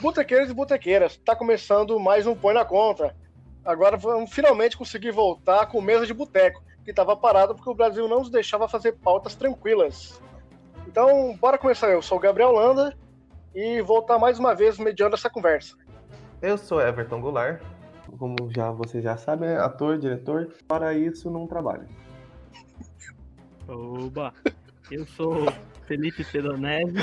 Botequeiros e botequeiras, tá começando mais um Põe na Conta. Agora vamos finalmente conseguir voltar com mesa de boteco, que estava parado porque o Brasil não nos deixava fazer pautas tranquilas. Então, bora começar. Eu sou o Gabriel Landa e vou estar mais uma vez mediando essa conversa. Eu sou Everton Goulart, como já vocês já sabem, é ator, diretor. Para isso, não trabalho. Oba! Eu sou Felipe Pedonese,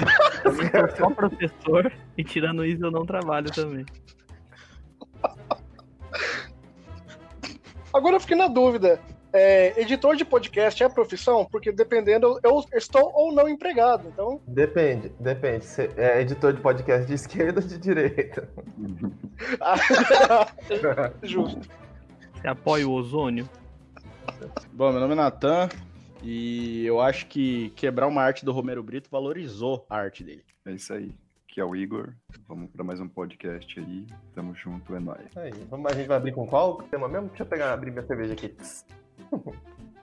eu sou só professor e tirando isso eu não trabalho também. Agora eu fiquei na dúvida. É, editor de podcast é profissão? Porque dependendo, eu estou ou não empregado. Então. Depende, depende. Você é editor de podcast de esquerda ou de direita? Justo. Você apoia o ozônio? Bom, meu nome é Natan e eu acho que quebrar uma arte do Romero Brito valorizou a arte dele. É isso aí. Que é o Igor. Vamos para mais um podcast aí. Tamo junto, é nóis. Aí, vamos, a gente vai abrir com qual tema mesmo? Deixa eu pegar, abrir minha cerveja aqui.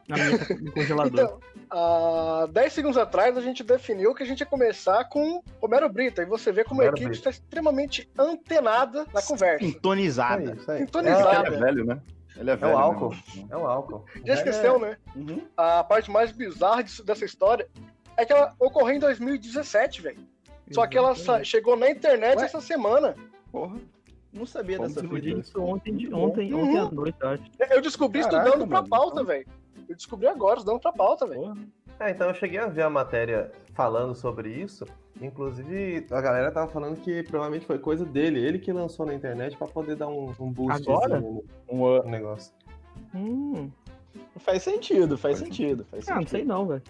Na minha tá no congelador. Então, há 10 segundos atrás a gente definiu que a gente ia começar com Romero Brito. E você vê como Romero a equipe Brito. está extremamente antenada na conversa. Sintonizada. É isso aí. Sintonizada. Ele é velho, né? Ele é É velho. o álcool. mesmo. É um álcool. Já esqueceu, né? Uhum. A parte mais bizarra disso- dessa história é que ela ocorreu em 2017, velho. Só que ela chegou na internet Ué? essa semana. Porra. Não sabia Como dessa fita. Disse isso ontem, de- ontem, Uhum. ontem à noite, eu acho. Eu descobri Caraca, estudando pra mano, pauta, então- velho. Eu descobri agora, estudando pra pauta, velho. É, então eu cheguei a ver a matéria falando sobre isso. Inclusive, a galera tava falando que provavelmente foi coisa dele, ele que lançou na internet pra poder dar um, um boost Agora? no, Um, negócio. Hum. faz sentido, faz Faz sentido. Faz Ah, não sentido. sei não, velho.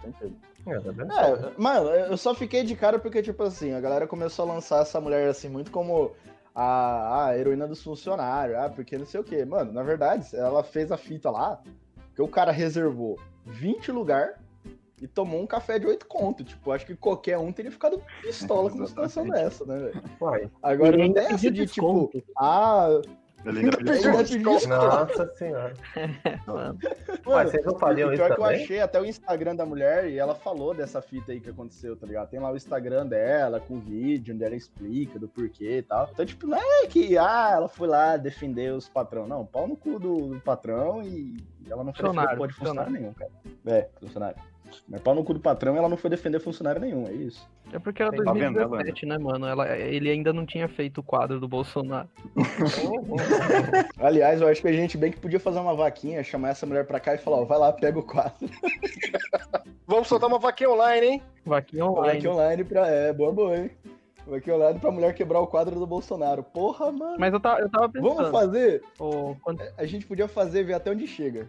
Sentido. É, tá? É, mano, eu só fiquei de cara porque, tipo assim, a galera começou a lançar essa mulher assim, muito como a, a heroína dos funcionários, ah, porque não sei o quê. Mano, na verdade, ela fez a fita lá, que o cara reservou 20 lugar e tomou um café de 8 conto. Tipo, acho que qualquer um teria ficado pistola com uma situação dessa, né, velho? Agora não tem essa de, tipo, ah. Nossa senhora. Mano, Uai, vocês não fariam isso pior que eu achei até o Instagram da mulher e ela falou dessa fita aí que aconteceu, tá ligado? Tem lá o Instagram dela com o vídeo onde ela explica do porquê e tal. Então, tipo, não é que ah, ela foi lá defender os patrão. Não, pau no cu do, do patrão e ela não foi defender Funcionário, pô de funcionário funcionário. nenhum, cara. É, funcionário. Mas pau no cu do patrão e ela não foi defender funcionário nenhum, é isso. é porque era Tá vendo, 2017, né, mano? Ela, ele ainda não tinha feito o quadro do Bolsonaro. Aliás, eu acho que a gente bem que podia fazer uma vaquinha, chamar essa mulher pra cá e falar, ó, vai lá, pega o quadro. Vamos soltar uma vaquinha online, hein? Vaquinha online. vaquinha online pra. É, boa, boa, hein? Vaquinha online pra mulher quebrar o quadro do Bolsonaro. Porra, mano. Mas eu tava, eu tava pensando. Vamos fazer? ô, quando A gente podia fazer, ver até onde chega.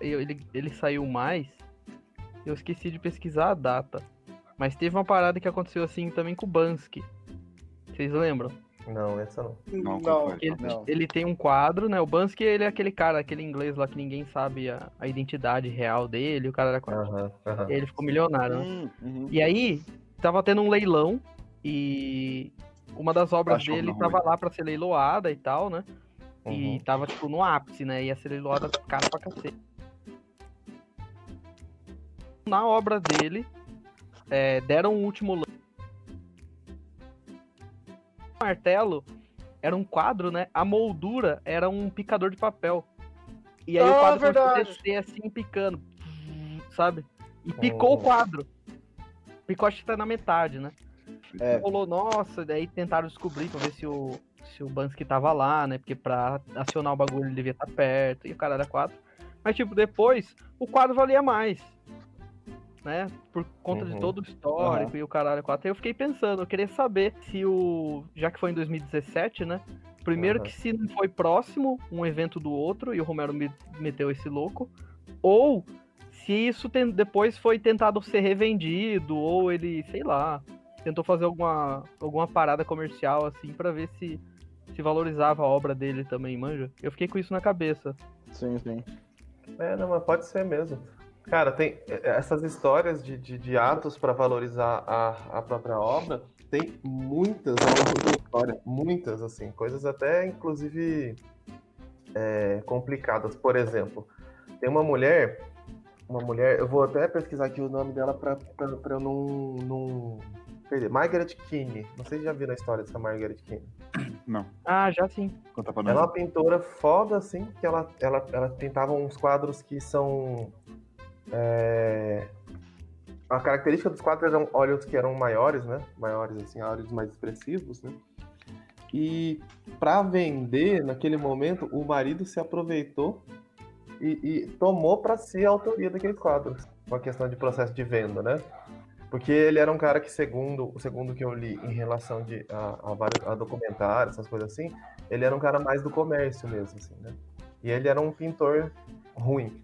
ele, ele saiu mais, eu esqueci de pesquisar a data. Mas teve uma parada que aconteceu assim também com o Bansky. Vocês lembram? Não, essa não. Não, foi? Ele, Não. ele tem um quadro, né? O Bansky, ele é aquele cara, aquele inglês lá que ninguém sabe a, a identidade real dele, o cara era quadro. Ele ficou milionário, né? Hum, uhum. E aí, tava tendo um leilão e uma das obras Achou dele ruim. tava lá pra ser leiloada e tal, né? E Uhum. tava, tipo, no ápice, né? Ia ser leiloada cara pra cacete. Na obra dele, é, deram o último lance. O martelo era um quadro, né? A moldura era um picador de papel. E aí o Ah, quadro começou a verdade. descer assim, picando. Sabe? E picou Oh. o quadro. Picou acho que tá na metade, né? É. Rolou, nossa, daí tentaram descobrir pra ver se o, se o Bansky tava lá, né? Porque pra acionar o bagulho ele devia estar perto, e o cara era quadro. Mas, tipo, depois, o quadro valia mais. Né? Por conta de Uhum. todo o histórico e o caralho. Aí eu fiquei pensando, eu queria saber se o. Já que foi em 2017, né? Primeiro Aham. que se não foi próximo um evento do outro, e o Romero me meteu esse louco, ou se isso tem- depois foi tentado ser revendido, ou ele, sei lá, tentou fazer alguma, alguma parada comercial assim pra ver se se valorizava a obra dele também, manja. Eu fiquei com isso na cabeça. Sim, sim. É, não, mas pode ser mesmo. Cara, tem é, essas histórias de, de, de atos para valorizar a, a própria obra, tem muitas ao longo da história. Muitas, assim. Coisas até, inclusive, é, complicadas. Por exemplo, tem uma mulher. Uma mulher. Eu vou até pesquisar aqui o nome dela para eu não, não, perder. Margaret Keane. Não sei se já viram a história dessa Margaret Keane. Não, Ah, já sim. conta pra Ela é nós. uma pintora foda, assim, que ela, ela, ela pintava uns quadros que são. É, A característica dos quadros eram olhos que eram maiores, né? Maiores, assim, olhos mais expressivos, né? E para vender, naquele momento, o marido se aproveitou e, e tomou para si a autoria daqueles quadros. Uma questão de processo de venda, né? Porque ele era um cara que, segundo, segundo que eu li em relação de, a, a, vários, a documentários, essas coisas assim, ele era um cara mais do comércio mesmo, assim, né? E ele era um pintor ruim.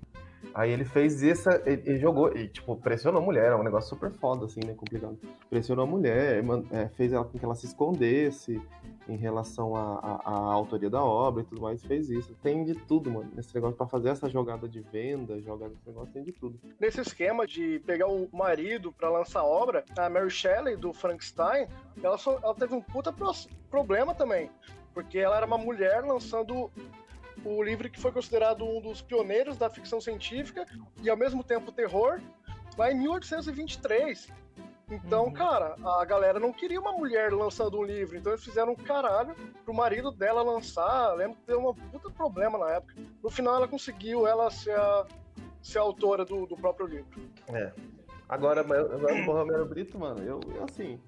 Aí ele fez essa, ele, ele jogou, e tipo, pressionou a mulher, é um negócio super foda, assim, né? Complicado. Pressionou a mulher, é, fez ela com que ela se escondesse em relação à, autoria da obra e tudo mais, fez isso. Tem de tudo, mano. Nesse negócio, pra fazer essa jogada de venda, jogada desse negócio, tem de tudo. Nesse esquema de pegar o marido pra lançar a obra, a Mary Shelley, do Frankenstein, ela, só- ela teve um puta pro- problema também. Porque ela era uma mulher lançando o livro que foi considerado um dos pioneiros da ficção científica e ao mesmo tempo terror, lá em 1823. Então, Uhum. cara, a galera não queria uma mulher lançando um livro, então eles fizeram um caralho pro marido dela lançar. Lembro que deu um puta problema na época. No final, ela conseguiu ela ser a, ser a autora do, do próprio livro. É. Agora o Romero Brito, mano, eu, eu, assim.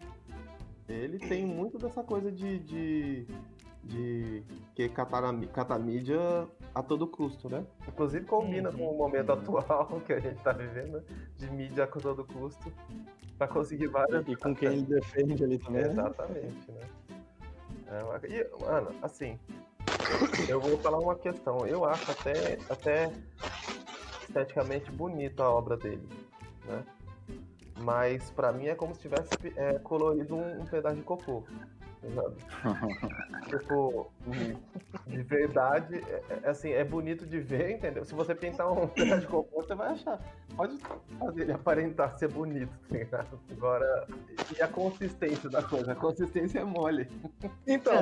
Ele tem muito dessa coisa de. de, de que catar a, todo custo, né? Inclusive combina Uhum. com o momento atual que a gente tá vivendo, de mídia a todo custo, pra conseguir várias. E com quem ele defende ali também. né? Exatamente, né? É, e, mano, assim, eu vou falar uma questão. Eu acho até, até esteticamente bonita a obra dele, né? Mas pra mim é como se tivesse é, colorido um, um pedaço de cocô. tipo, de verdade, é, é, assim, é bonito de ver, entendeu? Se você pintar um pedaço de cocô, você vai achar. Pode fazer ele aparentar ser bonito, tá ligado? Agora, e a consistência da coisa? A consistência é mole. Então,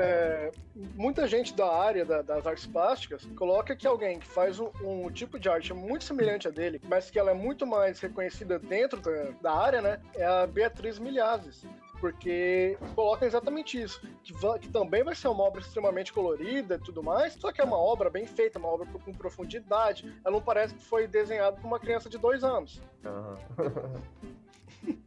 é, muita gente da área da- das artes plásticas coloca que alguém que faz um, um tipo de arte muito semelhante a dele, mas que ela é muito mais reconhecida dentro da, da área, né? É a Beatriz Milhazes. Porque coloca exatamente isso, que, que também vai ser uma obra extremamente colorida e tudo mais, só que é uma obra bem feita, uma obra com profundidade. Ela não parece que foi desenhada por uma criança de dois anos.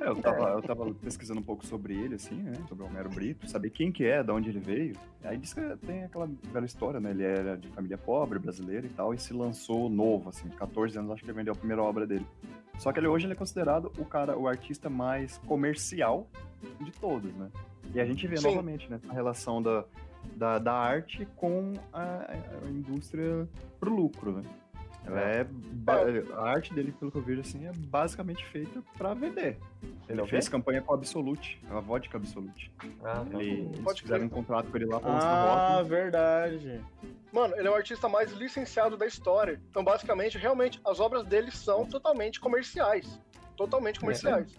É, eu, tava, eu tava pesquisando um pouco sobre ele, assim, né? Sobre o Homero Brito, saber quem que é, de onde ele veio. Aí diz que tem aquela velha história, né? Ele era de família pobre, brasileira e tal, e se lançou novo, assim, 14 anos, acho que ele vendeu a primeira obra dele. Só que ele, hoje ele é considerado o cara, o artista mais comercial de todos, né? E a gente vê Sim. novamente, né? A relação da, da, da arte com a, a indústria pro lucro, né? Ela é, ba- a arte dele, pelo que eu vejo, assim, é basicamente feita pra vender. Ele é fez campanha com a Absolute, a vodka Absolute. Ah. Ele, Pode eles fizeram um contrato com ele lá pra lançar Ah, verdade. Mano, ele é o artista mais licenciado da história. Então, basicamente, realmente, as obras dele são totalmente comerciais. Totalmente comerciais.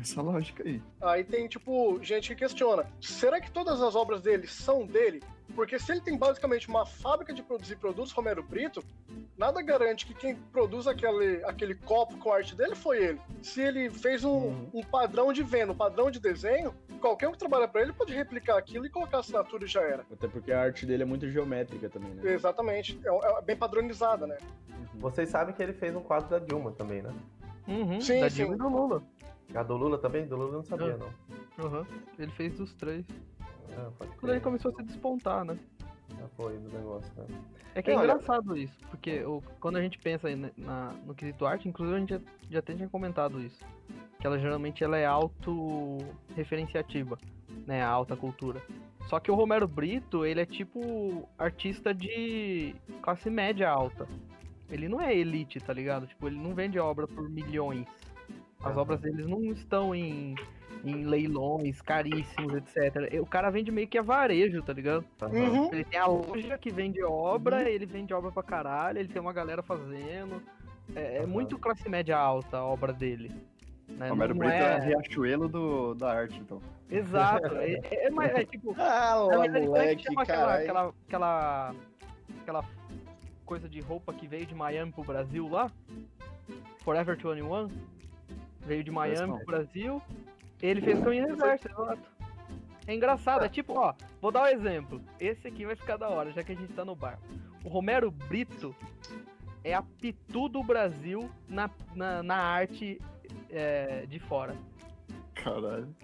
Essa lógica aí. Aí tem, tipo, gente que questiona: será que todas as obras dele são dele? Porque se ele tem basicamente uma fábrica de produzir produtos Romero Brito, nada garante que quem produz aquele, aquele copo com a arte dele foi ele. Se ele fez um, Uhum. um padrão de venda, um padrão de desenho, qualquer um que trabalha pra ele pode replicar aquilo e colocar a assinatura e já era. Até porque a arte dele é muito geométrica também, né? Exatamente. É, é bem padronizada, né? Vocês sabem que ele fez um quadro da Dilma também, né? Uhum, Sim, da sim. Dilma e do Lula. A do Lula também? Do Lula eu não sabia, Ah. não. Uhum. Ele fez dos três. Ah, Quando ele começou a se despontar, né? Já foi do negócio, né? É que é É, olha- engraçado isso, porque o- quando a gente pensa aí na- na- no quesito arte, inclusive a gente já, já até tinha comentado isso, que ela geralmente ela é auto-referenciativa, né, a alta cultura. Só que o Romero Brito, ele é tipo artista de classe média alta. Ele não é elite, tá ligado? Tipo, ele não vende obra por milhões. As obras deles não estão em, em leilões caríssimos, etc. O cara vende meio que a varejo, tá ligado? Uhum. Ele tem a loja que vende obra, ele vende obra pra caralho, ele tem uma galera fazendo. É, é muito classe média alta a obra dele. Né? O Homero Não Brito é... é... a Riachuelo do, da arte, então. Exato. É, é, mais- é tipo. Ah, lá, é que moleque, chama aquela, aquela, aquela, aquela coisa de roupa que veio de Miami pro Brasil lá? Forever 21? Veio de Miami pro Brasil. Ele fez caminho reverso, exato. É engraçado, é tipo, ó, vou dar um exemplo. Esse aqui vai ficar da hora, já que a gente tá no bar. O Romero Brito é a pitu do Brasil na, na, na arte é, de fora. Caralho.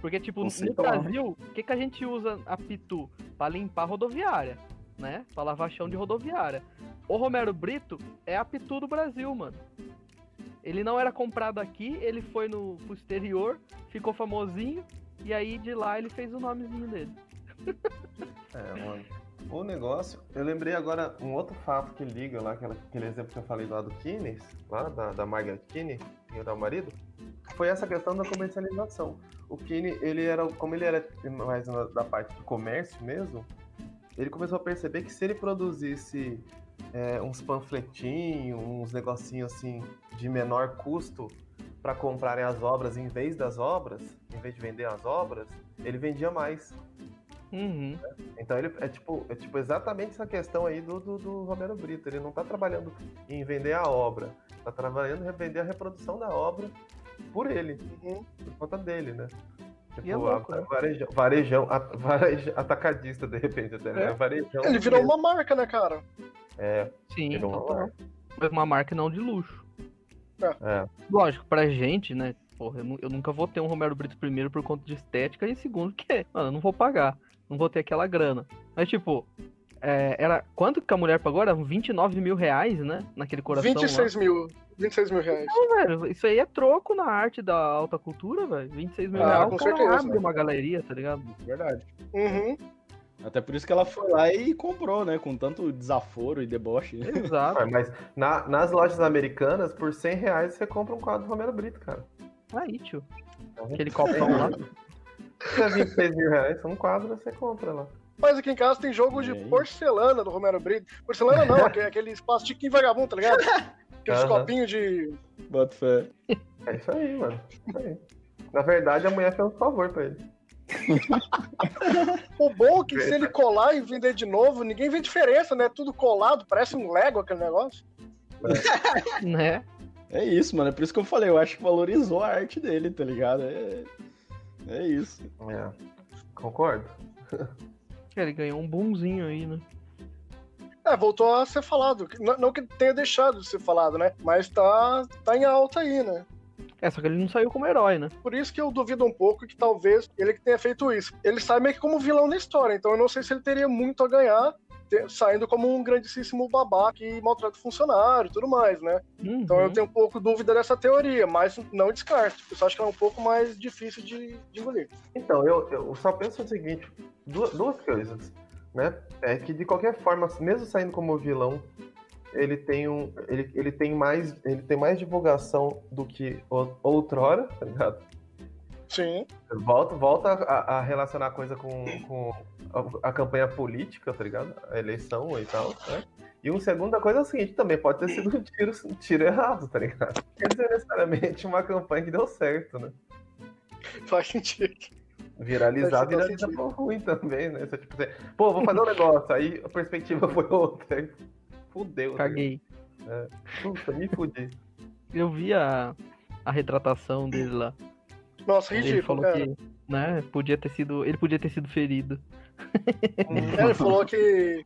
Porque, tipo, no? Brasil, o que, que a gente usa a pitu? Pra limpar rodoviária, né? Pra lavar chão de rodoviária. O Romero Brito é a pitu do Brasil, mano. Ele não era comprado aqui, ele foi no pro exterior, ficou famosinho, e aí de lá ele fez o nomezinho dele. É, mano. O negócio, eu lembrei agora um outro fato que liga lá, aquela, aquele exemplo que eu falei lá do Kines, lá da, da Margaret ia dar o marido, foi essa questão da comercialização. O Kinney, ele era, como ele era mais da parte do comércio mesmo, ele começou a perceber que se ele produzisse é, uns panfletinhos, uns negocinhos assim de menor custo para comprarem as obras em vez das obras, em vez de vender as obras, ele vendia mais. Uhum. Então ele é tipo, é tipo exatamente essa questão aí do, do, do Romero Brito. Ele não tá trabalhando em vender a obra, tá trabalhando em vender a reprodução da obra por ele, Uhum. por conta dele, né? Tipo, é louco, a- né? varejão, varejão, a- varejo- atacadista de repente até, né? É. Varejão Ele virou mesmo. uma marca, né, cara? É, Sim, uma total. marca. Mas uma marca não de luxo. É. Lógico, pra gente, né? Porra, eu, eu nunca vou ter um Romero Brito primeiro por conta de estética e segundo que, mano, eu não vou pagar. Não vou ter aquela grana. Mas, tipo, é, era. Quanto que a mulher pagou? Era 29 mil reais, né? Naquele coração. 26 mil. 26 mil reais. Lá. Velho, isso aí é troco na arte da alta cultura, velho. 26 mil Ah, reais. com certeza. abre uma galeria, tá ligado? Verdade. Uhum. Até por isso que ela foi lá e comprou, né? Com tanto desaforo e deboche. Exato. Ah, Mas na- nas lojas americanas, por 100 reais você compra um quadro do Romero Brito, cara. Aí, tio. Vendo? Aquele copão lá. Se é 26 mil reais, um quadro você compra lá. Mas aqui em casa tem jogo de porcelana do Romero Brito. Porcelana não, aquele, aquele plastiquinho vagabundo, tá ligado? Aqueles Aham. copinhos de. Bota fé. É isso aí, mano. Isso aí. Na verdade, a mulher fez um favor pra ele. O bom é que se ele colar e vender de novo, ninguém vê diferença, né? Tudo colado, parece um Lego aquele negócio. Né? É isso, mano. É por isso que eu falei. Eu acho que valorizou a arte dele, tá ligado? É, é isso. É. Concordo. Ele ganhou um boomzinho aí, né? É, voltou a ser falado. Não, não que tenha deixado de ser falado, né? Mas tá, tá em alta aí, né? É, só que ele não saiu como herói, né? Por isso que eu duvido um pouco que talvez ele que tenha feito isso. Ele sai meio que como vilão na história, então eu não sei se ele teria muito a ganhar saindo como um grandíssimo babaca que maltrata o funcionário e tudo mais, né? Uhum. Então eu tenho um pouco dúvida dessa teoria, mas não descarto. Eu só acho que ela é um pouco mais difícil de, de engolir. Então, eu, eu só penso o seguinte: duas, duas coisas, né? É que de qualquer forma, mesmo saindo como vilão, ele tem um. Ele, ele tem mais. Ele tem mais divulgação do que outrora, tá ligado? Sim. Volta, volta a, a relacionar a coisa com, com a, a campanha política, tá ligado? A eleição e tal, né? E uma segunda coisa é o seguinte, também pode ter sido um tiro, um tiro errado, tá ligado? Quer dizer, necessariamente uma campanha que deu certo, né? Faz sentido. Viralizar, viraliza por ruim também, né? Você, tipo, você, pô, vou fazer um negócio, aí a perspectiva foi outra. Fudeu. tá Caguei. ligado? Puta, me fudi. Eu vi a, a retratação dele lá. Nossa, Ele ridículo, falou cara. que, né, podia ter sido. Ele podia ter sido ferido. É, ele falou que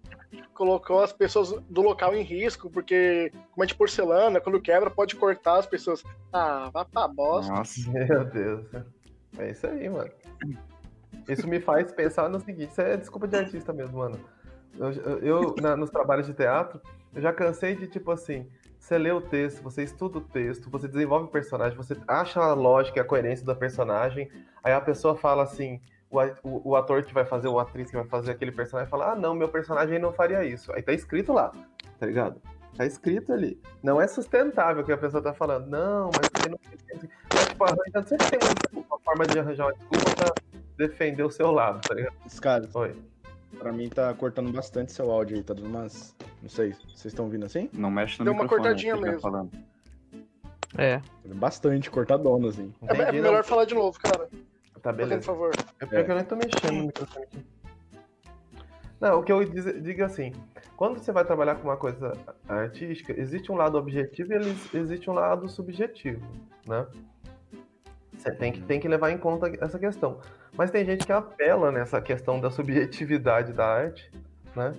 colocou as pessoas do local em risco, porque como é de porcelana, quando quebra, pode cortar as pessoas. Ah, vá pra bosta. Nossa. Meu Deus. É isso aí, mano. Isso me faz pensar no seguinte, isso é desculpa de artista mesmo, mano. Eu, eu- eu, na- nos trabalhos de teatro, eu já cansei de, tipo assim, você lê o texto, você estuda o texto, você desenvolve o personagem, você acha a lógica e a coerência da personagem, aí a pessoa fala assim, o, o, o ator que vai fazer, ou a atriz que vai fazer aquele personagem, fala, ah, não, meu personagem não faria isso. Aí tá escrito lá, tá ligado? Tá escrito ali. Não é sustentável o que a pessoa tá falando. Não, mas você não mas, tipo, arranja, sempre tem uma, uma forma de arranjar uma desculpa pra defender o seu lado, tá ligado? Cara, Oi. Pra mim tá cortando bastante seu áudio aí, tá dando umas. Não sei, vocês estão ouvindo assim? Não mexe no Deu uma microfone, cortadinha que ele tá mesmo. falando. É. Bastante, cortadona, assim. É, é melhor não. falar de novo, cara. Tá, Por beleza. favor. É porque eu nem tô mexendo no microfone aqui. Não, o que eu diz- digo é assim, quando você vai trabalhar com uma coisa artística, existe um lado objetivo e eles- existe um lado subjetivo, né? Você tem que, tem que levar em conta essa questão. Mas tem gente que apela nessa questão da subjetividade da arte, né?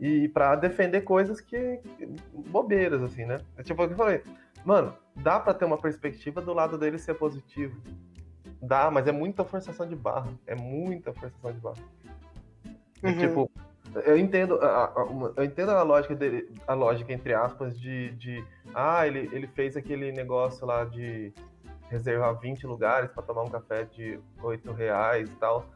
E para defender coisas que. bobeiras, assim, né? É tipo o que eu falei. Mano, dá para ter uma perspectiva do lado dele ser positivo. Dá, mas é muita forçação de barra. É muita forçação de barra. E, Uhum. Tipo, eu entendo a, a- eu entendo a lógica dele, a lógica entre aspas de, de ah, ele, ele fez aquele negócio lá de reservar 20 lugares para tomar um café de 8 reais e tal,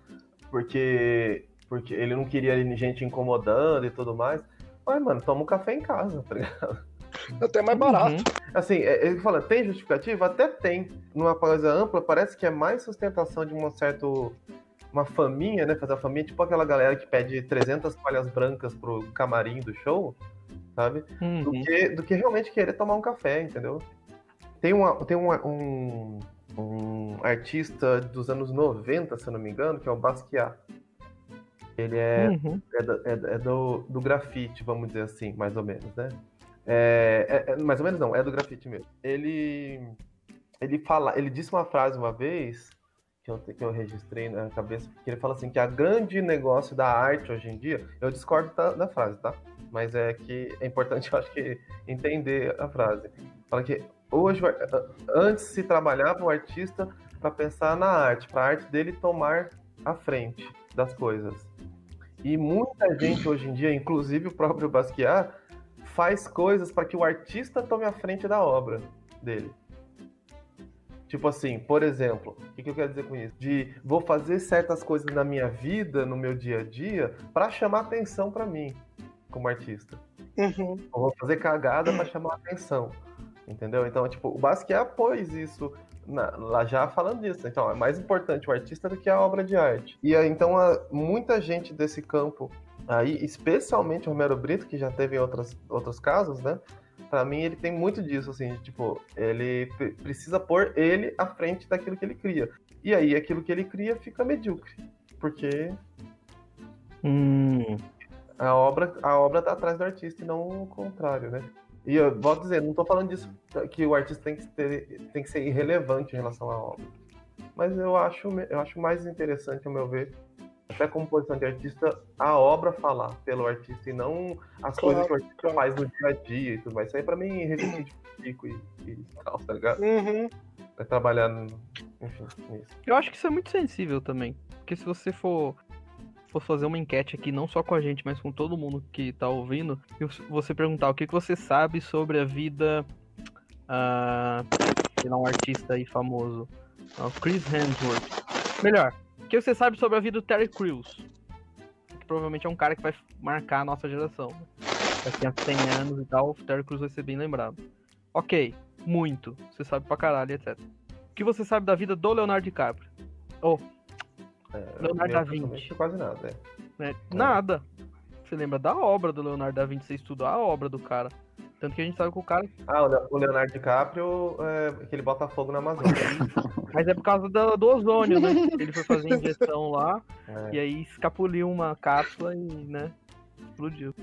porque porque ele não queria gente incomodando e tudo mais. Mas, mano, toma um café em casa, tá ligado? Até mais barato. Uhum. Assim, é- ele fala, tem justificativa? Até tem. Numa coisa ampla, parece que é mais sustentação de uma certa uma faminha, né? Fazer a faminha, tipo aquela galera que pede 300 palhas brancas pro camarim do show, sabe? Do Uhum. que, do que realmente querer tomar um café, entendeu? Tem, uma, tem uma- um, um artista dos anos 90, se eu não me engano, que é o Basquiat. Ele é Uhum. é, do, é, é do, do grafite, vamos dizer assim, mais ou menos, né? É, é- é- mais ou menos não, é do grafite mesmo. Ele, ele fala, ele disse uma frase uma vez que eu, que eu registrei na cabeça, que ele fala assim que a grande negócio da arte hoje em dia, eu discordo da, da frase, tá? Mas é que é importante, eu acho que entender a frase. Fala que hoje, antes se trabalhava o artista para pensar na arte, para a arte dele tomar a frente das coisas. E muita gente hoje em dia, inclusive o próprio Basquiat, faz coisas para que o artista tome a frente da obra dele. Tipo assim, por exemplo, o que, que eu quero dizer com isso? De vou fazer certas coisas na minha vida, no meu dia a dia, para chamar atenção para mim, como artista. Uhum. Vou fazer cagada para chamar atenção. Entendeu? Então, tipo, o Basquiat pôs isso na- lá já falando disso. Então, é mais importante o artista do que a obra de arte. E aí, então, a- muita gente desse campo aí, especialmente o Romero Brito, que já teve em outras, outros casos, né? Pra mim, ele tem muito disso, assim, tipo, ele pre- precisa pôr ele à frente daquilo que ele cria. E aí, aquilo que ele cria fica medíocre. Porque Hum. a obra, a obra tá atrás do artista e não o contrário, né? E eu a dizer, não tô falando disso que o artista tem que, ter, tem que ser irrelevante em relação à obra. Mas eu acho, eu acho mais interessante, ao meu ver, até como posição de artista, a obra falar pelo artista e não as Claro, coisas que o artista claro. faz no dia a dia e tudo mais. Isso aí pra mim é de pico e, e tal, tá ligado? Uhum. É trabalhar, no, enfim, nisso. Eu acho que isso é muito sensível também. Porque se você for, for fazer uma enquete aqui, não só com a gente, mas com todo mundo que tá ouvindo, e você perguntar o que, que você sabe sobre a vida. Lá, um artista aí famoso. o Chris Hemsworth. Melhor, o que você sabe sobre a vida do Terry Crews? Que provavelmente é um cara que vai marcar a nossa geração. Daqui a 100 anos e tal, o Terry Crews vai ser bem lembrado. Ok, muito. Você sabe pra caralho, etc. O que você sabe da vida do Leonardo DiCaprio? Oh, É, Leonardo da Vinci. pessoalmente, Quase nada, é. né? Nada. Você lembra da obra do Leonardo da Vinci, você estuda a obra do cara. Tanto que a gente sabe que o cara. Ah, o Le- o Leonardo DiCaprio, é, que ele bota fogo na Amazônia. Mas é por causa do, do ozônio, né? Ele foi fazer injeção lá É. e aí escapuliu uma cápsula e, né? Explodiu.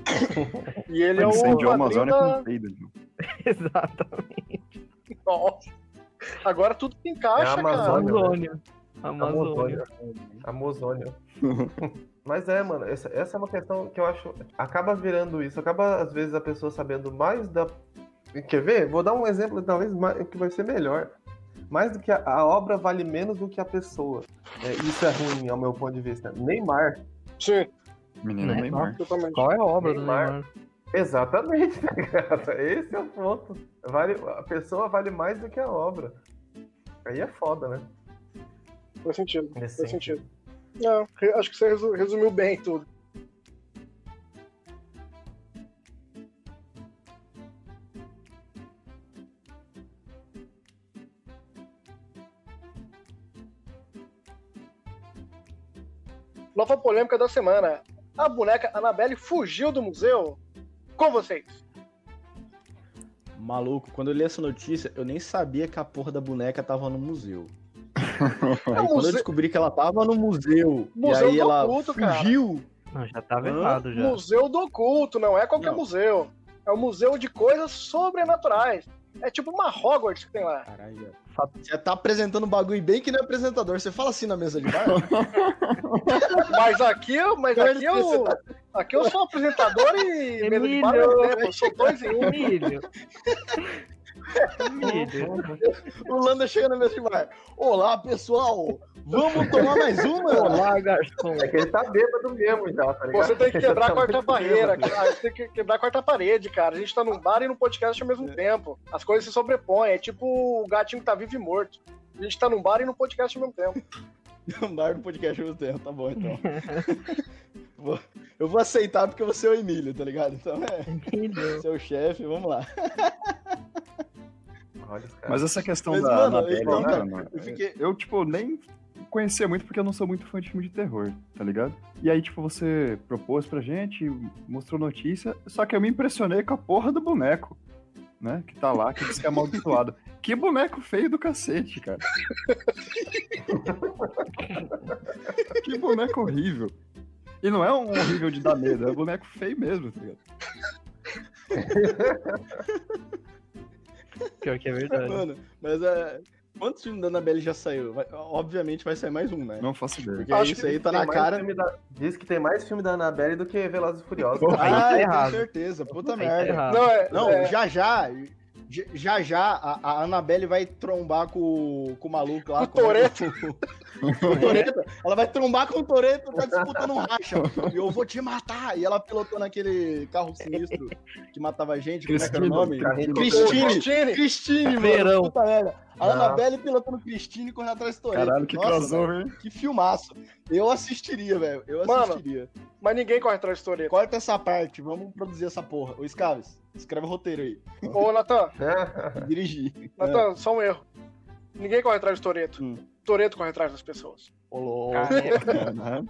E ele é o Incendiou a Amazônia da... com peido. viu? Exatamente. Nossa. Agora tudo se encaixa, É a cara. Amazônia. Amazônia. Amazônia. Mas é, mano, essa, essa é uma questão que eu acho. Acaba virando isso. Acaba, às vezes, a pessoa sabendo mais da. Quer ver? Vou dar um exemplo, talvez, mais- que vai ser melhor. Mais do que a, a obra vale menos do que a pessoa. É, isso é ruim, ao meu ponto de vista. Neymar. Sim, Menino? Neymar. totalmente. Qual é a obra do Neymar. Neymar? Exatamente, tá ligado? Esse é o ponto. Vale, a pessoa vale mais do que a obra. Aí é foda, né? Faz sentido. Nesse Faz sentido. Não, re- acho que você resu- resumiu bem tudo. Nova polêmica da semana. A boneca Annabelle fugiu do museu. Com vocês. Maluco, quando eu li essa notícia, eu nem sabia que a porra da boneca tava no museu. É Aí um quando eu descobri que ela tava no museu, Museu e aí do ela oculto, cara. fugiu, Não, já tava Hã? errado já. museu do oculto, não é qualquer Não. museu. É um museu de coisas sobrenaturais. É tipo uma Hogwarts que tem lá. Caralho. Você tá apresentando um bagulho bem que não é apresentador. Você fala assim na mesa de bar? Mas aqui eu, mas aqui eu, aqui eu sou apresentador e mesa de bar mesmo tempo. Eu sou dois em um. Emílio. O Landa chega na mesa de bar. Olá, pessoal. Vamos tomar mais uma? Olá, garçom. É que ele tá bêbado mesmo já, tá ligado? Você tem que Ele quebrar a tá quarta barreira, bêbado. cara. Você tem que quebrar a quarta parede, cara. A gente tá num bar e num podcast ao mesmo tempo. As coisas se sobrepõem. É tipo o gatinho que tá vivo e morto. A gente tá num bar e num podcast ao mesmo tempo. Um bar no podcast ao mesmo tempo. Tá bom, então. Eu vou aceitar porque você é o Emílio, tá ligado? Então é. Emílio. Seu chefe, vamos lá. Olha. Mas essa questão Mas, da mano, Annabelle, então, cara, mano, eu fiquei- eu, tipo, nem conhecia muito porque eu não sou muito fã de filme de terror, tá ligado? E aí, tipo, você propôs pra gente, mostrou notícia, só que eu me impressionei com a porra do boneco, né? Que tá lá, que diz que é amaldiçoado. que boneco feio do cacete, cara. que boneco horrível. E não é um horrível de dar medo, é um boneco feio mesmo, tá ligado? Pior que é verdade. Mano, mas é. Quantos filmes da Annabelle já saiu? Vai- obviamente vai sair mais um, né? Não faço ideia. Porque Acho isso aí tá na cara. da- Diz que tem mais filme da Annabelle do que Velozes e Furiosos. Ah, tá errado. tenho certeza. Puta tá merda. errado. Não, é. Não, é, já já. Já já a, a Annabelle vai trombar com, com o maluco lá. O Toretto. Com o Toretto. Ela vai trombar com o Toreto, tá disputando um racha. E eu vou te matar. E ela pilotou naquele carro sinistro que matava gente. Como é que era o nome? Cristine. Christine. Cristine, mano. Verão. Puta merda. A Não. Annabelle pilotando Cristine correndo atrás do Toreto. Caralho, que Nossa, crossover, velho, hein? Que filmaço. Eu assistiria, velho. Eu Mano. assistiria. Mas ninguém corre atrás do Toreto. Corta essa parte. Vamos produzir essa porra. Ô, Scaves, escreve o roteiro aí. Ô, Natan, Dirigir. Natan, só um erro. Ninguém corre atrás do Toreto. Hum. Toreto corre atrás das pessoas. Ô, louco. Careca. Né?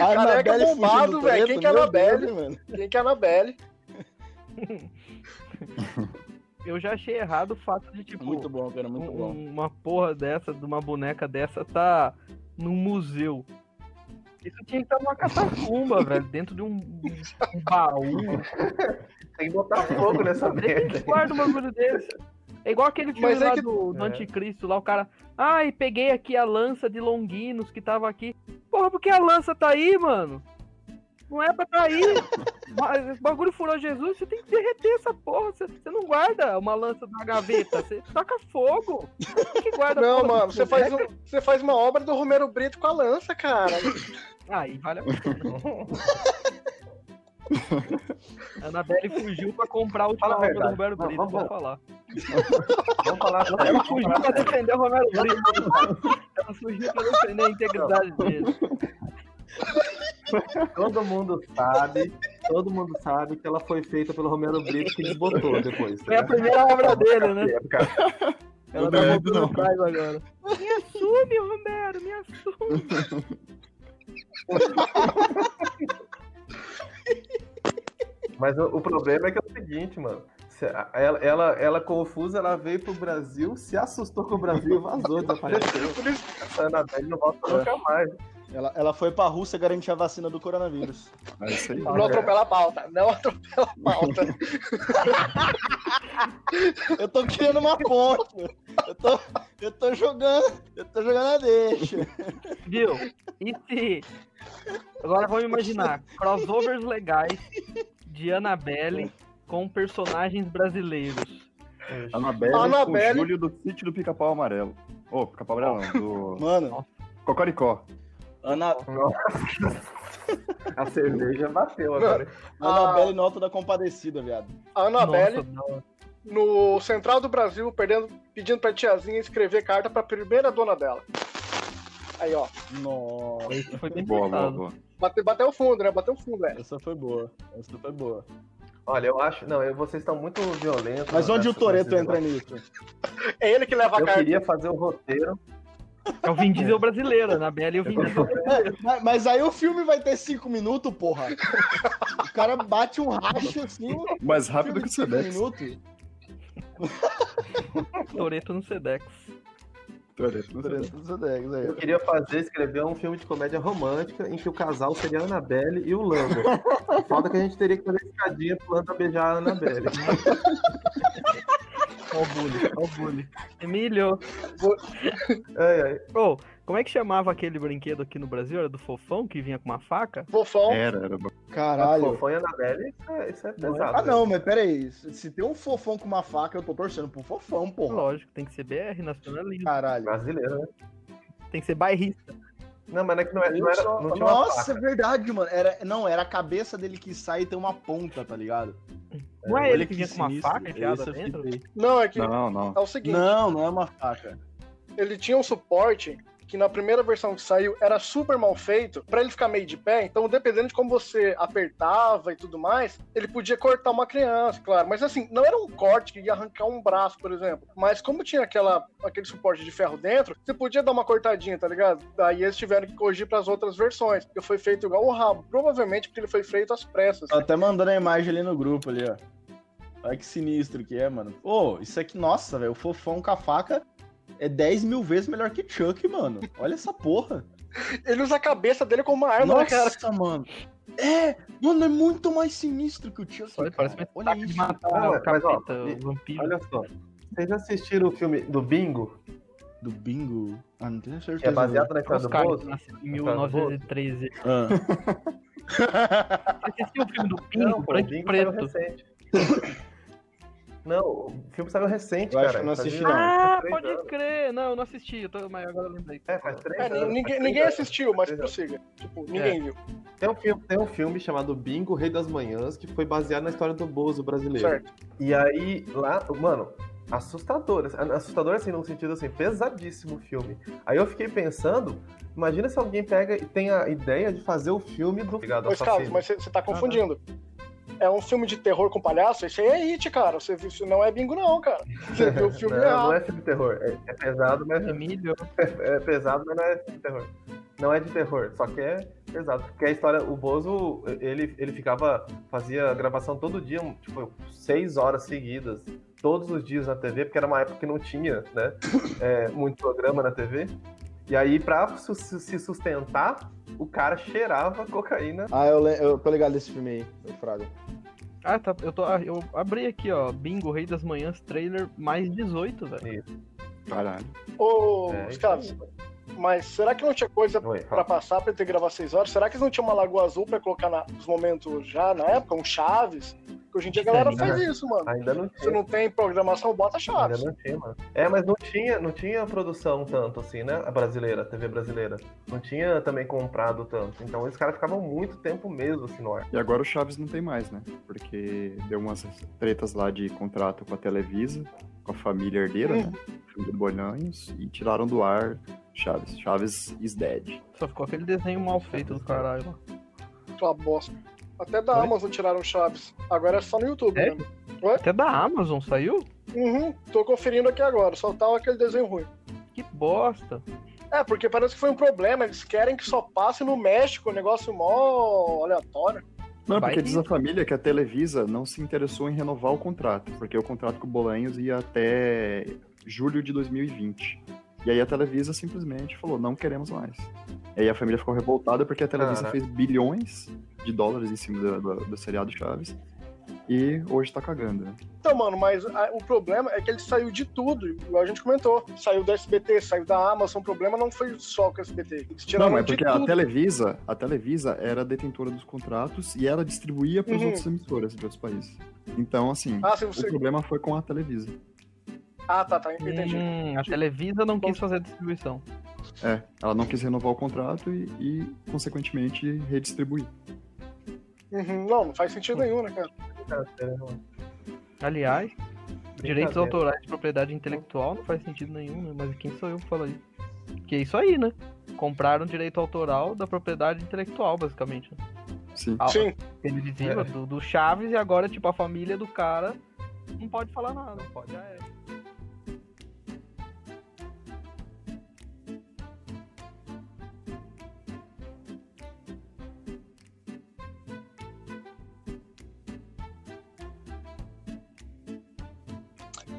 Annabelle bombado, velho. Quem que é a meu Annabelle? Deus, mano. Quem que é a Annabelle? Eu já achei errado o fato de, tipo, Muito bom, cara, muito um- bom. uma porra dessa, de uma boneca dessa, tá num museu. Isso tinha que estar numa catacumba, velho, dentro de um, um baú. Tem que botar fogo nessa Por que merda. que guarda um bagulho desse? É igual aquele filme Mas é lá que- do, do É. Anticristo, lá o cara. Ai, peguei aqui a lança de Longuinos que tava aqui. Porra, por que a lança tá aí, mano? Não é pra tá aí. O bagulho furou Jesus, você tem que derreter essa porra. Você, você não guarda uma lança na gaveta, você taca fogo. Por que guarda Não, porra mano, você faz, um- você faz uma obra do Romero Brito com a lança, cara. Aí vale a pena. A Anabelle fugiu pra comprar a última Fala a do. Roberto Não, Brito, vamos- vou falar. Vamos falar. Ela fugiu pra defender o Romero Brito. Ela fugiu pra defender a integridade dele. Todo mundo sabe, todo mundo sabe que ela foi feita pelo Romero Brito que desbotou depois. Foi a primeira obra dele, né? Cara, Ela tá voltando não. atrás agora. Me assume, Romero, me assume. Mas o, o problema é que é o seguinte, mano. Ela, ela, ela confusa, ela veio pro Brasil, se assustou com o Brasil e vazou, desapareceu. Essa Annabelle não volta nunca mais. Ela, ela foi pra Rússia garantir a vacina do coronavírus. É isso aí. Não atropela a pauta. Não atropela a pauta. Eu tô criando uma ponte. Eu tô, eu tô jogando. Eu tô jogando a deixa. Viu? E se. Agora vamos imaginar crossovers legais de Annabelle com personagens brasileiros. Anabelle, Annabelle. o Júlio do sítio do Pica-Pau Amarelo. Ô, Pica-Pau Amarelo não, do Mano, Cocoricó. Ana, A cerveja bateu agora. Annabelle nota da compadecida, viado. A não. no Central do Brasil, perdendo, pedindo pra tiazinha escrever carta pra primeira dona dela. Aí, ó. Nossa, Isso foi bem Boa, boa, boa. Bate, bateu o fundo, né? Bateu o fundo, velho. essa foi boa. Essa foi boa. Olha, eu acho. Não, eu- vocês estão muito violentos. Mas onde o nessa- Toreto nesse entra negócio. nisso? É ele que leva a Eu carta. queria fazer o roteiro. É o Vin Diesel brasileiro, Annabelle e o Vin Diesel. É, mas, mas aí o filme vai ter cinco minutos, porra. O cara bate um racho assim. Mais rápido que o Sedex. minutos. Toreto no Sedex. Toreto, do Sedex, aí. Eu queria fazer, escrever um filme de comédia romântica em que o casal seria a Annabelle e o Lando. Foda que a gente teria que fazer escadinha pro Lando beijar a Annabelle. Ó o bullying, ó o bullying. Emílio. Ai, ai. Ô, como é que chamava aquele brinquedo aqui no Brasil? Era do fofão que vinha com uma faca? Fofão. Era, era. Caralho. Fofão e Anabelle, isso é, isso é Não é? pesado. Ah, né? não, mas pera aí. Se tem um fofão com uma faca, eu tô torcendo pro fofão, porra. Lógico, tem que ser BR, nacionalismo. Caralho. Brasileiro, né? Tem que ser bairrista. Não, mas não é que não, é, não, Eu era, só- não tinha uma Nossa, é verdade, mano. Era, não, era a cabeça dele que sai e tem uma ponta, tá ligado? Não é Olha ele que vinha com uma sinistro. faca enfiada eu dentro? Não, é que Não, não. é o seguinte. Não, não é uma faca. ele tinha um suporte que na primeira versão que saiu era super mal feito pra ele ficar meio de pé. Então, dependendo de como você apertava e tudo mais, ele podia cortar uma criança, claro. Mas assim, não era um corte que ia arrancar um braço, por exemplo. Mas como tinha aquela, aquele suporte de ferro dentro, você podia dar uma cortadinha, tá ligado? Daí eles tiveram que corrigir pras outras versões. Porque foi feito igual o rabo. Provavelmente porque ele foi feito às pressas. Tô até mandando a imagem ali no grupo ali, ó. Olha que sinistro que é, mano. Ô, isso aqui, nossa, velho. O fofão com a faca é 10 mil vezes melhor que Chuck, mano. Olha essa porra. Ele usa a cabeça dele como uma arma, né, cara? Nossa, mano. É, mano, é muito mais sinistro que o Chuck. Olha, parece uma. Olha isso. matar Ah, o mas, ó, vampiro. Olha só. Vocês já assistiram o filme do Bingo? Do bingo. Ah, não tenho certeza. Que é baseado na história do Bozo? em Oscar do Bozo? 1913. Ah. Você assistiu o filme do Pingo, Não, pô, o branco Bingo preto? Não, o filme saiu recente, Eu acho cara. que eu não assisti, não. Ah, pode anos. crer. Não, eu não assisti, eu tô, mas agora eu lembrei. É, faz três É, anos, ninguém, ninguém anos. assistiu, mas prossiga. Tipo, ninguém viu. Tem um, filme, tem um filme chamado Bingo, Rei das Manhãs, que foi baseado na história do Bozo brasileiro. Certo. E aí, lá, mano, assustador. Assustador, assim, num sentido assim, pesadíssimo o filme. Aí eu fiquei pensando, imagina se alguém pega e tem a ideia de fazer o filme do Carlos, mas você você tá confundindo. É um filme de terror com palhaço? Esse aí é It, cara. Você viu, isso não é bingo, não, cara. Você viu o filme não, errado. não é filme de terror. É, é pesado, mas Emílio. é pesado, mas não é de terror. Não é de terror, só que é pesado. Porque a história, o Bozo, ele, ele ficava, fazia gravação todo dia, tipo, seis horas seguidas, todos os dias na TV, porque era uma época que não tinha, né, é, muito programa na TV. E aí, pra su- se sustentar, o cara cheirava cocaína. Ah, eu, eu tô ligado desse filme aí, o Fraga. Ah, tá. Eu, tô, eu abri aqui, ó. Bingo, Rei das Manhãs, trailer mais 18, velho. Caralho. Ô, É, os isso caras, aí. Mas será que não tinha coisa fala. passar pra ter que gravar seis horas? Será que eles não tinham uma Lagoa Azul pra colocar na- nos momentos já, na época? Um Chaves? Porque hoje em dia a galera faz isso, mano. Ainda não Se tinha. não tem programação, bota Ainda Chaves. não tinha, mano. É, mas não tinha, não tinha produção tanto assim, né? A brasileira, a TV brasileira. Não tinha também comprado tanto. Então os caras ficavam muito tempo mesmo assim no ar. E agora o Chaves não tem mais, né? Porque deu umas tretas lá de contrato com a Televisa, com a família herdeira, né? Família do Bolanhos, e tiraram do ar Chaves. Chaves is dead. Só ficou aquele desenho mal feito do caralho lá. Aquela bosta. Até da Oi? Amazon tiraram Chaves. Agora é só no YouTube É? mesmo. Até da Amazon saiu? Uhum, tô conferindo aqui agora. Só tá aquele desenho ruim. Que bosta. É, porque parece que foi um problema. Eles querem que só passe no México, um negócio mó aleatório. Não, é Vai porque que- diz a família que a Televisa não se interessou em renovar o contrato, porque o contrato com o Bolanhos ia até julho de 2020. E aí a Televisa simplesmente falou, não queremos mais. E aí a família ficou revoltada porque a Televisa Caraca. fez bilhões de dólares em cima do, do- do seriado Chaves. E hoje tá cagando, né? Então, mano, mas a- o problema é que ele saiu de tudo, igual a gente comentou. Saiu da SBT, saiu da Amazon. O problema não foi só com a SBT. Eles tiraram Não, é porque a tudo. Televisa, a Televisa era detentora dos contratos e ela distribuía para as Uhum. outras emissoras de outros países. Então, assim, Ah, o problema foi com a Televisa. Ah tá, tá, entendi. Hum, a Televisa não quis fazer a distribuição. É, ela não quis renovar o contrato e, e, consequentemente, redistribuir. Uhum, não, não faz sentido nenhum, né, cara? Aliás, direitos autorais de propriedade intelectual não faz sentido nenhum, né? Mas quem sou eu pra falar isso? Que é isso aí, né? Compraram direito autoral da propriedade intelectual, basicamente. né? Sim. A- Sim. Televisiva, É. do, do Chaves, e agora, tipo, a família do cara não pode falar nada, não pode. Ah, é.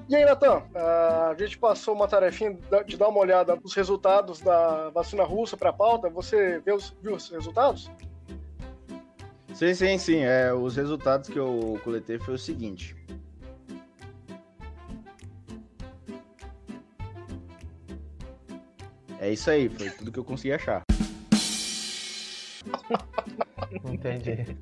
E aí, Natan, ah, a gente passou uma tarefinha de dar uma olhada nos resultados da vacina russa para a pauta. Você viu os, viu os resultados? Sim, sim, sim. É, os resultados que eu coletei foi o seguinte. É isso aí, foi tudo que eu consegui achar. Entendi.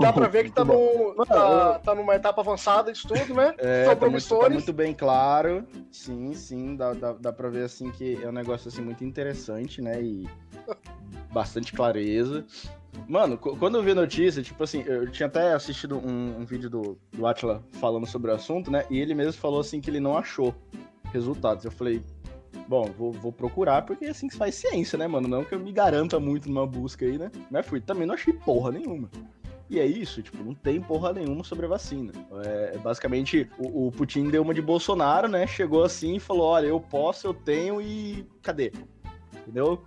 Dá pra ver que tá, no, tá, tá numa etapa avançada de estudo, né? É, São tá muito, tá promissores. muito bem claro. Sim, sim, dá, dá, dá pra ver assim que é um negócio assim muito interessante, né? E bastante clareza. Mano, qu- quando eu vi a notícia, tipo assim, eu tinha até assistido um, um vídeo do, do Atila falando sobre o assunto, né? E ele mesmo falou assim que ele não achou resultados. Eu falei, bom, vou, vou procurar, porque é assim que se faz ciência, né, mano? Não que eu me garanta muito numa busca aí, né? Mas fui, também não achei porra nenhuma. E é isso, tipo, não tem porra nenhuma sobre a vacina. É, basicamente, o, o Putin deu uma de Bolsonaro, né? Chegou assim e falou: olha, eu posso, eu tenho e. cadê? Entendeu?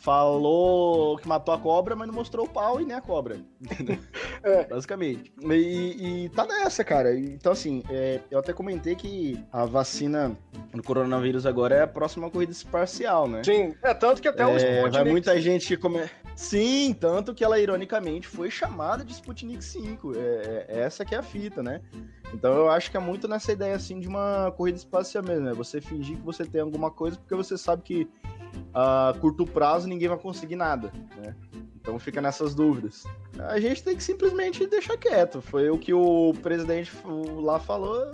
Falou que matou a cobra, mas não mostrou o pau e nem a cobra. É. Basicamente. E, e tá nessa, cara. Então, assim, é, eu até comentei que a vacina do coronavírus agora é a próxima corrida espacial, né? Sim, é tanto que até o É, vai Sputnik muita gente come... Sim, tanto que ela ironicamente foi chamada de Sputnik 5. É, é- essa que é a fita, né? Então eu acho que é muito nessa ideia assim de uma corrida espacial mesmo, né? Você fingir que você tem alguma coisa porque você sabe que a curto prazo ninguém vai conseguir nada, né? Então fica nessas dúvidas. A gente tem que simplesmente deixar quieto. Foi o que o presidente lá falou,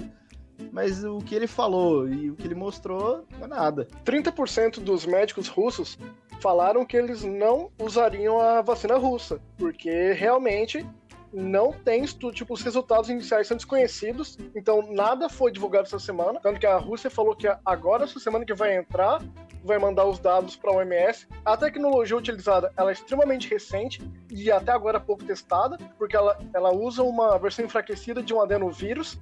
mas o que ele falou e o que ele mostrou não é nada. 30% dos médicos russos falaram que eles não usariam a vacina russa, porque realmente não tem estudo, tipo, os resultados iniciais são desconhecidos, então nada foi divulgado essa semana, tanto que a Rússia falou que agora, essa semana que vai entrar, vai mandar os dados para a OMS. A tecnologia utilizada, ela é extremamente recente e até agora pouco testada, porque ela, ela usa uma versão enfraquecida de um adenovírus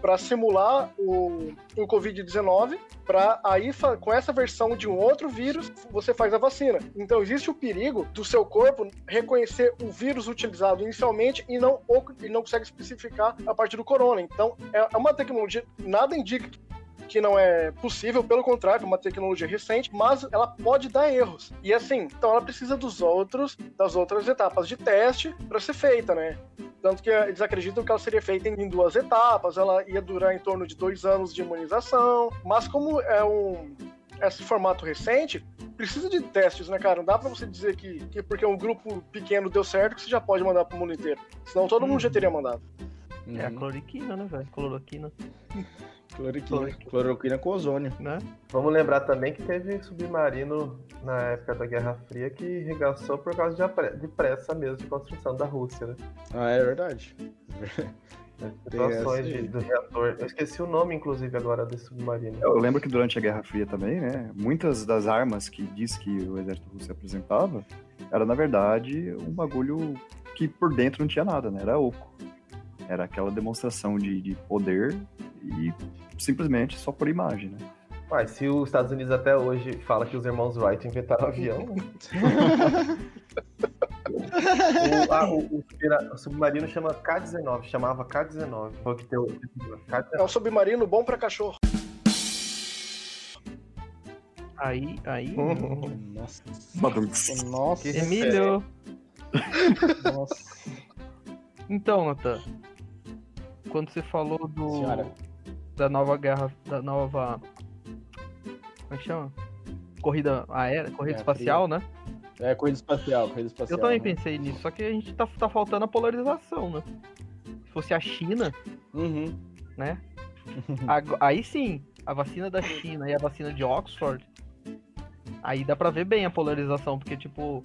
para simular o, o Covid-19, para aí com essa versão de um outro vírus você faz a vacina. Então existe o perigo do seu corpo reconhecer o vírus utilizado inicialmente e não e não consegue especificar a parte do corona. Então é é uma tecnologia nada indica que- que não é possível, pelo contrário, é uma tecnologia recente, mas ela pode dar erros. E assim, então ela precisa dos outros, das outras etapas de teste para ser feita, né? Tanto que eles acreditam que ela seria feita em duas etapas, ela ia durar em torno de dois anos de imunização, mas como é um esse formato recente, precisa de testes, né, cara? Não dá pra você dizer que, que porque um grupo pequeno deu certo que você já pode mandar pro mundo inteiro. Senão todo mundo já teria mandado. É a cloriquina, né, velho? Cloroquina, Cloroquina. Cloroquina com ozônio. né? Vamos lembrar também que teve submarino na época da Guerra Fria que regaçou por causa de, pressa mesmo de construção da Rússia, né? Ah, é verdade. Situações de, do reator. Eu esqueci o nome, inclusive, agora desse submarino. Eu lembro que durante a Guerra Fria também, né? Muitas das armas que diz que o exército russo apresentava era, na verdade, um bagulho que por dentro não tinha nada, né? Era oco. Era aquela demonstração de, de poder e simplesmente só por imagem, né? Mas se os Estados Unidos até hoje fala que os irmãos Wright inventaram avião. o, ah, o- o o submarino chama K-19, chamava K-19. Foi o que deu. É K-19. um submarino bom pra cachorro. Aí, aí. Nossa. Badunks. Nossa. Emílio. Nossa. Então, Natan, quando você falou do Senhora. da nova guerra, da nova como é que chama? Corrida aérea, corrida Guerra espacial, né? É corrida espacial, corrida espacial. Eu também né? pensei nisso, só que a gente tá, tá faltando a polarização, né? Se fosse a China, Uhum. né? Ago- aí sim, a vacina da China e a vacina de Oxford, aí dá pra ver bem a polarização, porque tipo,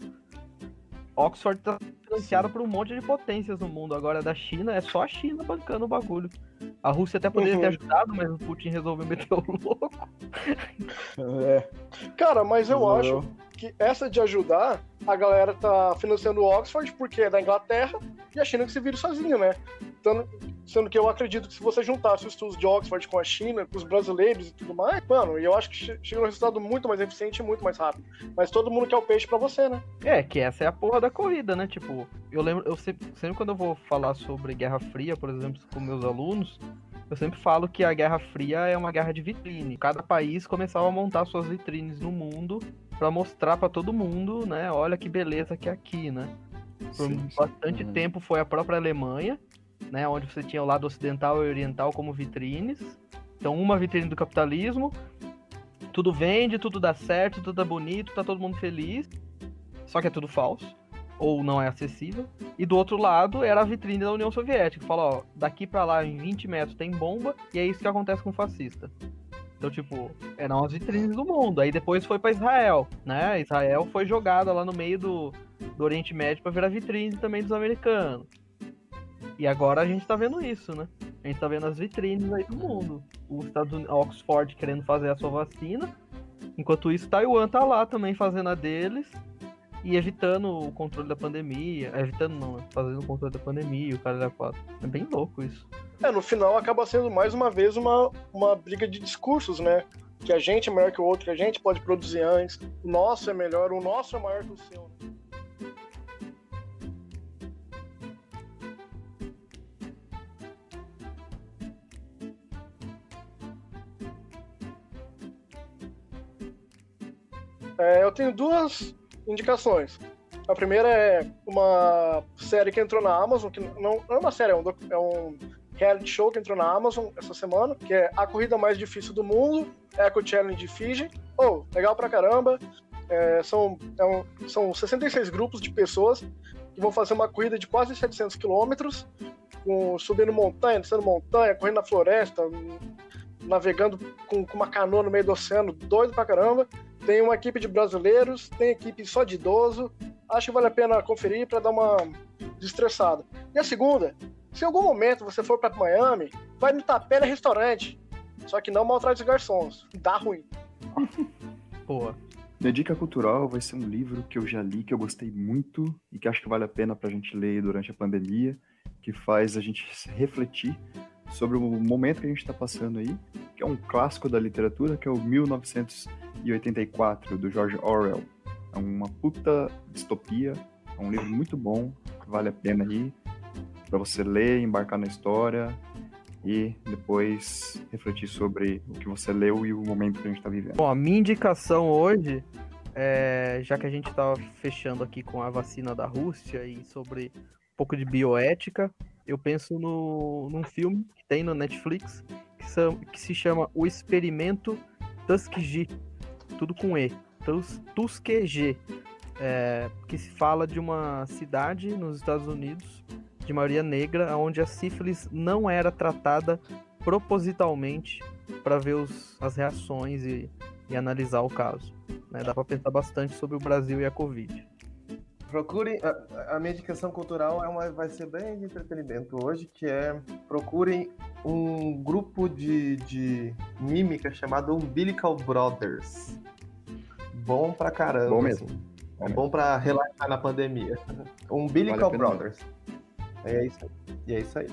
Oxford tá financiada por um monte de potências no mundo. Agora da China é só a China bancando o bagulho. A Rússia até poderia ter Uhum. ajudado, mas o Putin resolveu meter o louco. É. Cara, mas eu Resolveu. acho que essa de ajudar, a galera tá financiando o Oxford porque é da Inglaterra e a China que se vira sozinho, né? Então, sendo que eu acredito que se você juntasse os estudos de Oxford com a China, com os brasileiros e tudo mais, mano, eu acho que che- chega um resultado muito mais eficiente e muito mais rápido. Mas todo mundo quer o peixe pra você, né? É, que essa é a porra da corrida, né? Tipo, eu lembro, eu sempre, sempre quando eu vou falar sobre Guerra Fria, por exemplo, com meus alunos, eu sempre falo que a Guerra Fria é uma guerra de vitrine. Cada país começava a montar suas vitrines no mundo pra mostrar pra todo mundo, né? Olha que beleza que é aqui, né? Por Sim, sim. bastante Uhum. tempo foi a própria Alemanha, né? Onde você tinha o lado ocidental e oriental como vitrines. Então, uma vitrine do capitalismo, tudo vende, tudo dá certo, tudo tá bonito, tá todo mundo feliz. Só que é tudo falso. Ou não é acessível. E do outro lado era a vitrine da União Soviética. Fala, ó, daqui pra lá em 20 metros tem bomba, e é isso que acontece com o fascista. Então, tipo, eram as vitrines do mundo. Aí depois foi pra Israel, né? Israel foi jogada lá no meio do, do Oriente Médio pra virar vitrine também dos americanos. E agora a gente tá vendo isso, né? A gente tá vendo as vitrines aí do mundo. Os Estados Unidos, Oxford querendo fazer a sua vacina. Enquanto isso, Taiwan tá lá também fazendo a deles. E evitando o controle da pandemia. Evitando não, né? Fazendo o controle da pandemia o cara da quatro. É bem louco isso. É, no final acaba sendo mais uma vez uma, uma briga de discursos, né? Que a gente é maior que o outro, que a gente pode produzir antes, o nosso é melhor, o nosso é maior que o seu. né? É, eu tenho duas indicações. A primeira é uma série que entrou na Amazon, que não, não é uma série, é um, é um reality show que entrou na Amazon essa semana, que é A Corrida Mais Difícil do Mundo, Eco Challenge Fiji. Oh, legal pra caramba. É, são, é um- são 66 grupos de pessoas que vão fazer uma corrida de quase 700 quilômetros, subindo montanha, descendo montanha, correndo na floresta, navegando com, com uma canoa no meio do oceano, doido pra caramba. Tem uma equipe de brasileiros, tem equipe só de idoso. Acho que vale a pena conferir para dar uma destressada. E a segunda, se em algum momento você for para Miami, vai no Tapera Restaurante. Só que não maltrate os garçons. Dá ruim. Boa. Minha dica cultural vai ser um livro que eu já li, que eu gostei muito e que acho que vale a pena pra gente ler durante a pandemia, que faz a gente refletir sobre o momento que a gente está passando aí, que é um clássico da literatura, que é o 1984, do George Orwell. É uma puta distopia, é um livro muito bom, vale a pena aí, para você ler, embarcar na história e depois refletir sobre o que você leu e o momento que a gente está vivendo. Bom, a minha indicação hoje, é, já que a gente tá fechando aqui com a vacina da Rússia e sobre um pouco de bioética, eu penso no, num filme que tem no Netflix que, são- que se chama O Experimento Tuskegee, tudo com E, Tus- Tuskegee, é, que se fala de uma cidade nos Estados Unidos de maioria negra, onde a sífilis não era tratada propositalmente para ver os- as reações e, e analisar o caso. né? Dá para pensar bastante sobre o Brasil e a Covid. Procurem. A, a minha indicação cultural é uma, vai ser bem de entretenimento hoje, que é procurem um grupo de, de mímica chamado Umbilical Brothers. Bom pra caramba. Bom mesmo. assim. É bom pra relaxar na pandemia. Umbilical Vale. Brothers. É isso aí. E é isso aí.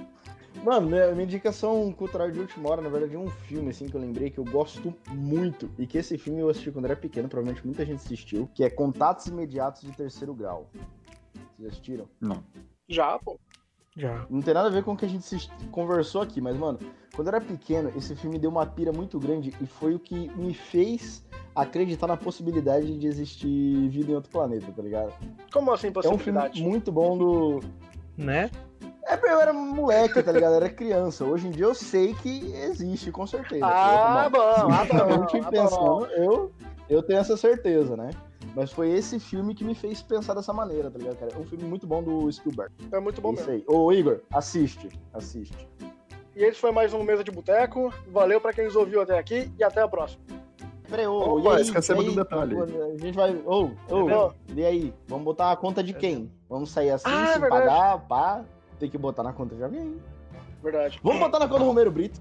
Mano, minha, minha indicação cultural de última hora, na verdade, é um filme, assim, que eu lembrei que eu gosto muito. E que esse filme eu assisti quando era pequeno, provavelmente muita gente assistiu, que é Contatos Imediatos de Terceiro Grau. Vocês já assistiram? Não. Já, pô. Já. Não tem nada a ver com o que a gente se- conversou aqui, mas, mano, quando eu era pequeno, esse filme deu uma pira muito grande e foi o que me fez acreditar na possibilidade de existir vida em outro planeta, tá ligado? Como assim É um filme possibilidade? muito bom do. Né? É eu era moleque, tá ligado? Eu era criança. Hoje em dia eu sei que existe, com certeza. Ah, bom, ah, bom, ah, pensando, eu, eu tenho essa certeza, né? Mas foi esse filme que me fez pensar dessa maneira, tá ligado, cara? É um filme muito bom do Spielberg. É muito bom É isso mesmo. aí. Ô, Igor, assiste. Assiste. E esse foi mais um Mesa de Boteco. Valeu pra quem nos ouviu até aqui e até a próxima. Peraí, ô, Opa, e aí? esquecemos e aí? do detalhe. A gente vai. Ô, ô, vendo? e aí? Vamos botar a conta de quem? Vamos sair assim, Ah, é se verdade. pagar, pá. Tem que botar na conta de alguém. Verdade. Vamos botar na conta do Romero Brito.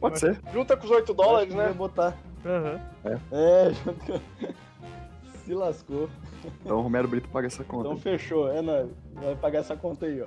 Pode ser. Junta com os 8 dólares, né? vai botar. Aham. É, junto com- se lascou. Então o Romero Brito paga essa conta. Então fechou, é nóis. Vai pagar essa conta aí, ó.